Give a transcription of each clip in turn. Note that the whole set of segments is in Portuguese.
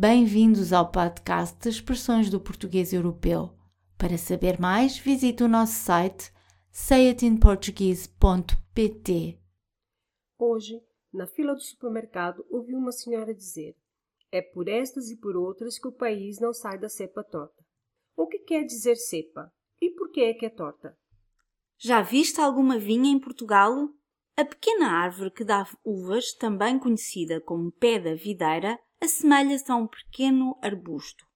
Bem-vindos ao podcast de Expressões do Português Europeu. Para saber mais, visite o nosso site sayitinportuguese.pt. Hoje, na fila do supermercado, ouvi uma senhora dizer: É por estas e por outras que o país não sai da cepa torta. O que quer dizer cepa? E por que é que é torta? Já viste alguma vinha em Portugal? A pequena árvore que dá uvas, também conhecida como pé da videira, assemelha-se a um pequeno arbusto.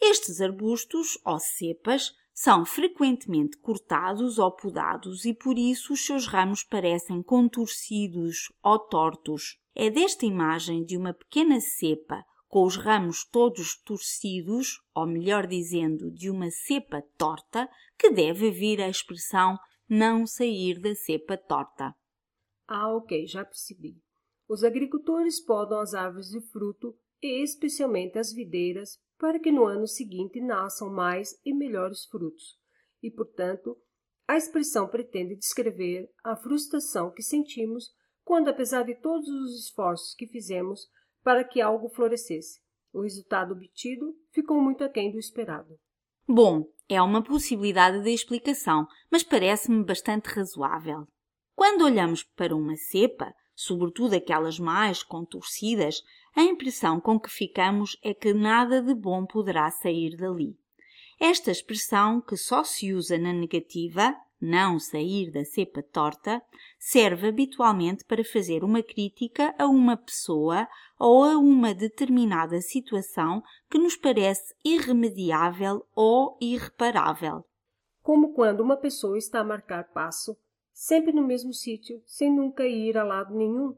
Estes arbustos, ou cepas, são frequentemente cortados ou podados e por isso os seus ramos parecem contorcidos ou tortos. É desta imagem de uma pequena cepa com os ramos todos torcidos, ou melhor dizendo, de uma cepa torta, que deve vir a expressão não sair da cepa torta. Ah, ok, já percebi. Os agricultores podam as árvores de fruto e especialmente as videiras para que no ano seguinte nasçam mais e melhores frutos. E, portanto, a expressão pretende descrever a frustração que sentimos quando, apesar de todos os esforços que fizemos para que algo florescesse, o resultado obtido ficou muito aquém do esperado. Bom, é uma possibilidade de explicação, mas parece-me bastante razoável. Quando olhamos para uma cepa, sobretudo aquelas mais contorcidas, a impressão com que ficamos é que nada de bom poderá sair dali. Esta expressão, que só se usa na negativa, não sair da cepa torta, serve habitualmente para fazer uma crítica a uma pessoa ou a uma determinada situação que nos parece irremediável ou irreparável. Como quando uma pessoa está a marcar passo sempre no mesmo sítio, sem nunca ir a lado nenhum?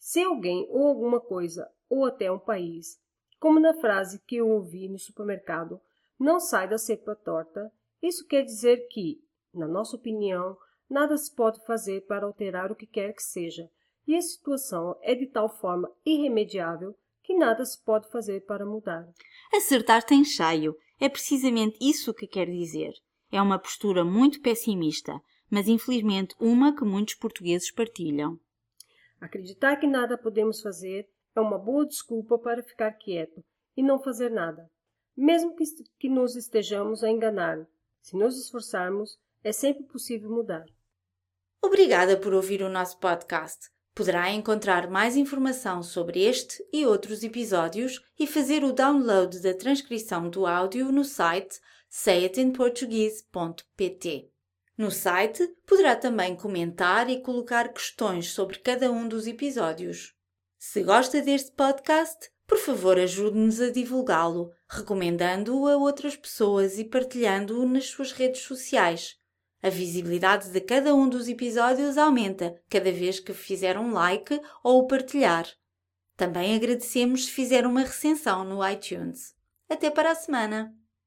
Se alguém ou alguma coisa, ou até um país, como na frase que eu ouvi no supermercado, não sai da cepa torta, isso quer dizer que, na nossa opinião, nada se pode fazer para alterar o que quer que seja, e a situação é de tal forma irremediável que nada se pode fazer para mudar. Acertar tem cheio. É precisamente isso que quer dizer. É uma postura muito pessimista, mas infelizmente uma que muitos portugueses partilham. Acreditar que nada podemos fazer é uma boa desculpa para ficar quieto e não fazer nada, mesmo que, que nos estejamos a enganar. Se nos esforçarmos, é sempre possível mudar. Obrigada por ouvir o nosso podcast. Poderá encontrar mais informação sobre este e outros episódios e fazer o download da transcrição do áudio no site sayitinportuguese.pt. No site poderá também comentar e colocar questões sobre cada um dos episódios. Se gosta deste podcast, por favor ajude-nos a divulgá-lo, recomendando-o a outras pessoas e partilhando-o nas suas redes sociais. A visibilidade de cada um dos episódios aumenta cada vez que fizer um like ou o partilhar. Também agradecemos se fizer uma recensão no iTunes. Até para a semana!